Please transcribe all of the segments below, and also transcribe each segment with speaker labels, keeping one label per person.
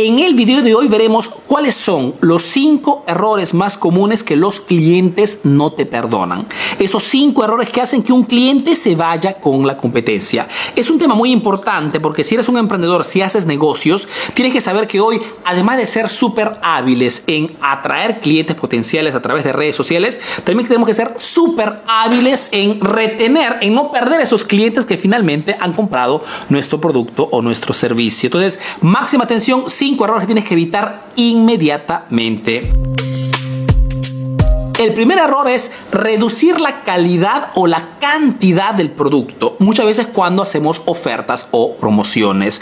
Speaker 1: En el video de hoy veremos cuáles son los cinco errores más comunes que los clientes no te perdonan. Esos cinco errores que hacen que un cliente se vaya con la competencia. Es un tema muy importante porque si eres un emprendedor, si haces negocios, tienes que saber que hoy, además de ser súper hábiles en atraer clientes potenciales a través de redes sociales, también tenemos que ser súper hábiles en retener, en no perder esos clientes que finalmente han comprado nuestro producto o nuestro servicio. Entonces, máxima atención, cinco errores que tienes que evitar inmediatamente. El primer error es reducir la calidad o la cantidad del producto, muchas veces cuando hacemos ofertas o promociones.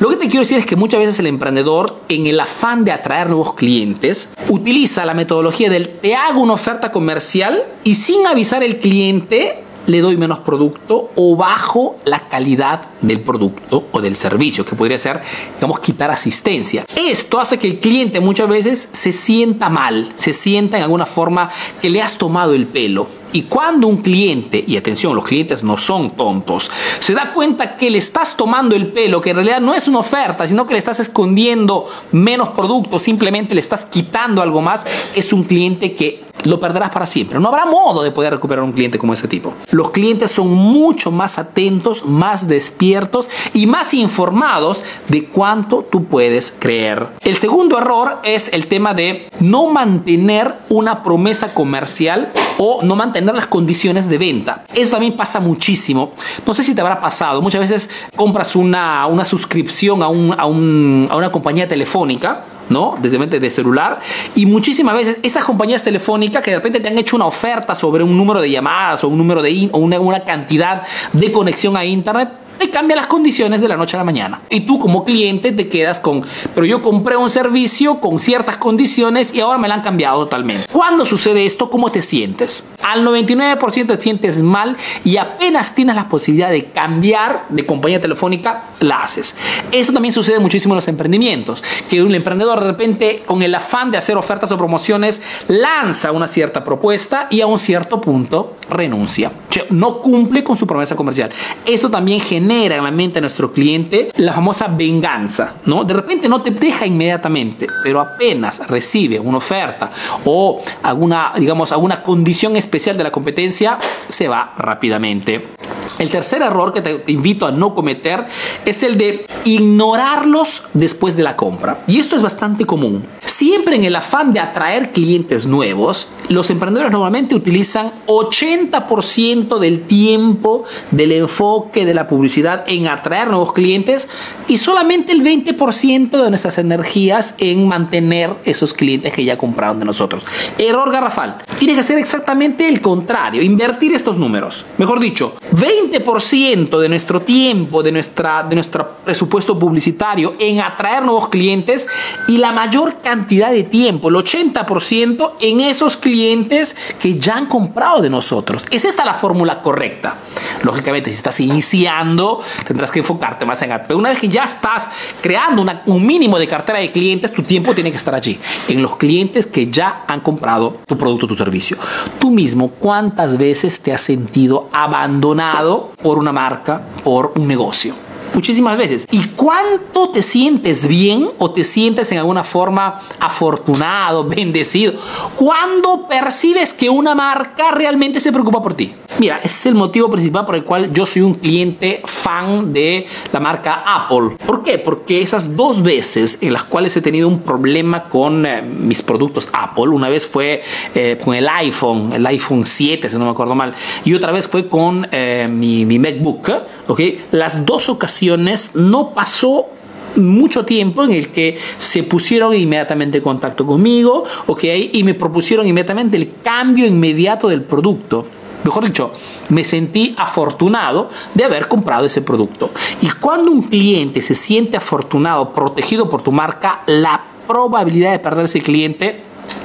Speaker 1: Lo que te quiero decir es que muchas veces el emprendedor, en el afán de atraer nuevos clientes, utiliza la metodología del te hago una oferta comercial y sin avisar al cliente le doy menos producto o bajo la calidad del producto o del servicio, que podría ser, digamos, quitar asistencia. Esto hace que el cliente muchas veces se sienta mal, se sienta en alguna forma que le has tomado el pelo. Y cuando un cliente, y atención, los clientes no son tontos, se da cuenta que le estás tomando el pelo, que en realidad no es una oferta, sino que le estás escondiendo menos producto, simplemente le estás quitando algo más, es un cliente que lo perderás para siempre. No habrá modo de poder recuperar un cliente como ese tipo. Los clientes son mucho más atentos, más despiertos y más informados de cuánto tú puedes creer. El segundo error es el tema de no mantener una promesa comercial o no mantener las condiciones de venta. Eso también pasa muchísimo. No sé si te habrá pasado. Muchas veces compras una, una suscripción a, un, a, un, a una compañía telefónica ¿no? Desde de celular. Y muchísimas veces esas compañías telefónicas que de repente te han hecho una oferta sobre un número de llamadas o un número de o una, una cantidad de conexión a internet te cambia las condiciones de la noche a la mañana. Y tú como cliente te quedas con, pero yo compré un servicio con ciertas condiciones y ahora me la han cambiado totalmente. ¿Cuándo sucede esto? ¿Cómo te sientes? Al 99% te sientes mal y apenas tienes la posibilidad de cambiar de compañía telefónica, la haces. Eso también sucede muchísimo en los emprendimientos, que un emprendedor de repente con el afán de hacer ofertas o promociones lanza una cierta propuesta y a un cierto punto renuncia. No cumple con su promesa comercial. Eso también genera en la mente de nuestro cliente la famosa venganza, ¿no? De repente no te deja inmediatamente, pero apenas recibe una oferta o alguna, digamos, alguna condición especial de la competencia, se va rápidamente. El tercer error que te invito a no cometer es el de ignorarlos después de la compra. Y esto es bastante común. Siempre en el afán de atraer clientes nuevos, los emprendedores normalmente utilizan 80% del tiempo, del enfoque, de la publicidad en atraer nuevos clientes y solamente el 20% de nuestras energías en mantener esos clientes que ya compraron de nosotros. Error garrafal. Tiene que ser exactamente el contrario, invertir estos números. Mejor dicho, 20% de nuestro tiempo, de, nuestra, de nuestro presupuesto publicitario en atraer nuevos clientes y la mayor cantidad de tiempo, el 80% en esos clientes que ya han comprado de nosotros. ¿Es esta la fórmula correcta? Lógicamente, si estás iniciando, tendrás que enfocarte más en... Pero una vez que ya estás creando un mínimo de cartera de clientes, tu tiempo tiene que estar allí, en los clientes que ya han comprado tu producto, tu servicio. Tú mismo, ¿cuántas veces te has sentido abandonado por una marca, por un negocio? Muchísimas veces. ¿Y cuánto te sientes bien o te sientes en alguna forma afortunado, bendecido? Cuando percibes que una marca realmente se preocupa por ti. Mira, es el motivo principal por el cual yo soy un cliente fan de la marca Apple. ¿Por qué? Porque esas dos veces en las cuales he tenido un problema con eh, mis productos Apple, una vez fue eh, con el iPhone, el iPhone 7, si no me acuerdo mal, y otra vez fue con eh, mi, mi MacBook, ¿ok? Las dos ocasiones no pasó mucho tiempo en el que se pusieron inmediatamente en contacto conmigo, ¿ok? Y me propusieron inmediatamente el cambio inmediato del producto mejor dicho, me sentí afortunado de haber comprado ese producto. Y cuando un cliente se siente afortunado, protegido por tu marca, la probabilidad de perder ese cliente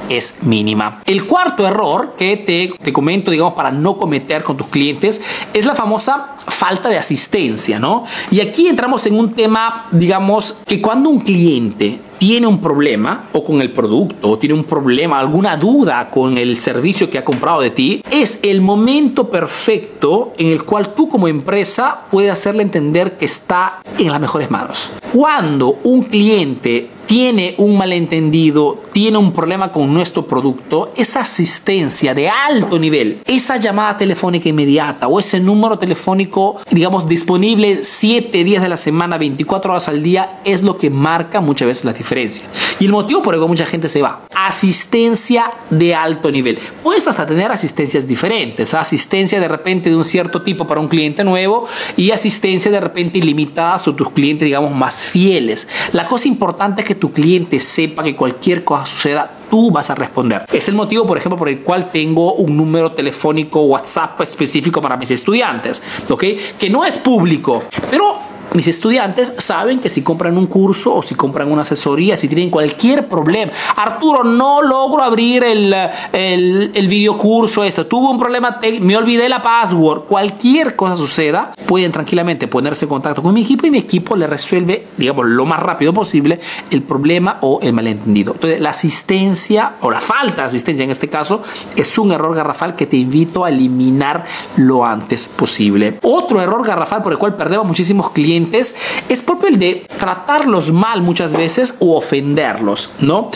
Speaker 1: es mínima. El cuarto error que te, te, comento, digamos, para no cometer con tus clientes es la famosa falta de asistencia, ¿no? Y aquí entramos en un tema, digamos, que cuando un cliente tiene un problema o con el producto o tiene un problema, alguna duda con el servicio que ha comprado de ti, es el momento perfecto en el cual tú como empresa puedes hacerle entender que está en las mejores manos. Cuando un cliente tiene un malentendido, tiene un problema con nuestro producto, esa asistencia de alto nivel, esa llamada telefónica inmediata o ese número telefónico, digamos, disponible 7 días de la semana, 24 horas al día, es lo que marca muchas veces la diferencia. Y el motivo por el cual mucha gente se va, asistencia de alto nivel. Puedes hasta tener asistencias diferentes, asistencia de repente de un cierto tipo para un cliente nuevo y asistencia de repente ilimitada a tus clientes, digamos, más fieles. La cosa importante es que tu cliente sepa que cualquier cosa suceda, tú vas a responder. Es el motivo, por ejemplo, por el cual tengo un número telefónico WhatsApp específico para mis estudiantes, ¿ok? Que no es público, pero mis estudiantes saben que si compran un curso o si compran una asesoría, si tienen cualquier problema, Arturo, no logro abrir el, el, el video curso, esto, tuve un problema, me olvidé la password, cualquier cosa suceda, pueden tranquilamente ponerse en contacto con mi equipo y mi equipo le resuelve, digamos, lo más rápido posible el problema o el malentendido. Entonces, la asistencia o la falta de asistencia en este caso es un error garrafal que te invito a eliminar lo antes posible. Otro error garrafal por el cual perdemos muchísimos clientes es propio el de tratarlos mal muchas veces o ofenderlos, ¿no?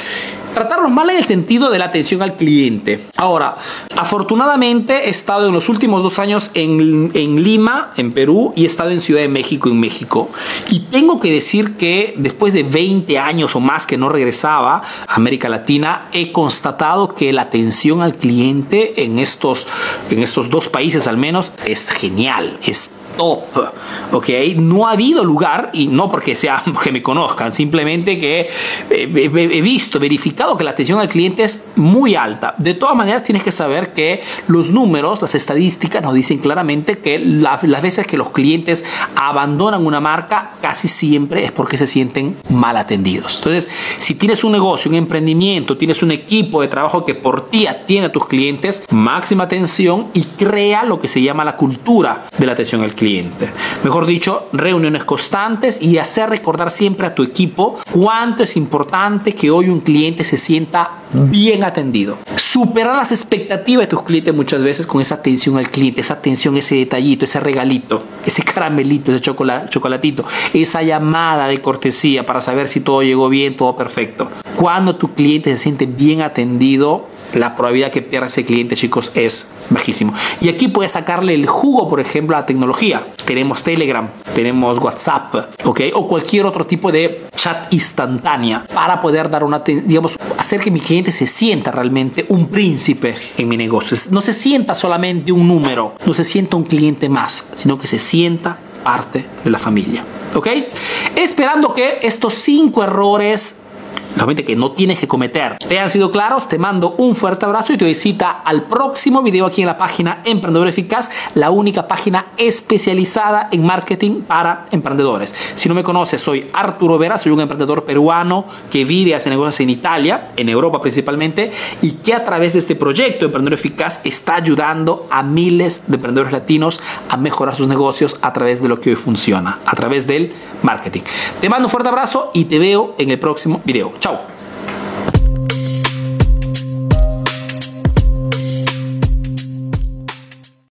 Speaker 1: Tratarlos mal en el sentido de la atención al cliente. Ahora, afortunadamente he estado en los últimos dos años en, en, Lima, en Perú, y he estado en Ciudad de México, en México. Y tengo que decir que después de 20 años o más que no regresaba a América Latina, he constatado que la atención al cliente en estos, en estos dos países al menos es genial, es top, ¿ok? No ha habido lugar, y no porque sea que me conozcan, simplemente que he visto, verificado que la atención al cliente es muy alta. De todas maneras, tienes que saber que los números, las estadísticas nos dicen claramente que las veces que los clientes abandonan una marca, casi siempre es porque se sienten mal atendidos. Entonces, si tienes un negocio, un emprendimiento, tienes un equipo de trabajo que por ti atiende a tus clientes, máxima atención y crea lo que se llama la cultura de la atención al cliente. Mejor dicho, reuniones constantes y hacer recordar siempre a tu equipo cuánto es importante que hoy un cliente se sienta bien atendido. Superar las expectativas de tus clientes muchas veces con esa atención al cliente, esa atención, ese detallito, ese regalito, ese caramelito, ese chocolatito, esa llamada de cortesía para saber si todo llegó bien, todo perfecto. Cuando tu cliente se siente bien atendido, la probabilidad que pierda ese cliente, chicos, es bajísimo. Y aquí puedes sacarle el jugo, por ejemplo, a la tecnología. Tenemos Telegram, tenemos WhatsApp, ¿ok? O cualquier otro tipo de chat instantánea para poder dar una, digamos, hacer que mi cliente se sienta realmente un príncipe en mi negocio. No se sienta solamente un número, no se sienta un cliente más, sino que se sienta parte de la familia. ¿Ok? Esperando que estos cinco errores realmente que no tienes que cometer. ¿Te han sido claros? Te mando un fuerte abrazo y te doy cita al próximo video aquí en la página Emprendedor Eficaz, la única página especializada en marketing para emprendedores. Si no me conoces, soy Arturo Vera, soy un emprendedor peruano que vive hace negocios en Italia, en Europa principalmente, y que a través de este proyecto Emprendedor Eficaz está ayudando a miles de emprendedores latinos a mejorar sus negocios a través de lo que hoy funciona, a través del marketing. Te mando un fuerte abrazo y te veo en el próximo video. Chao.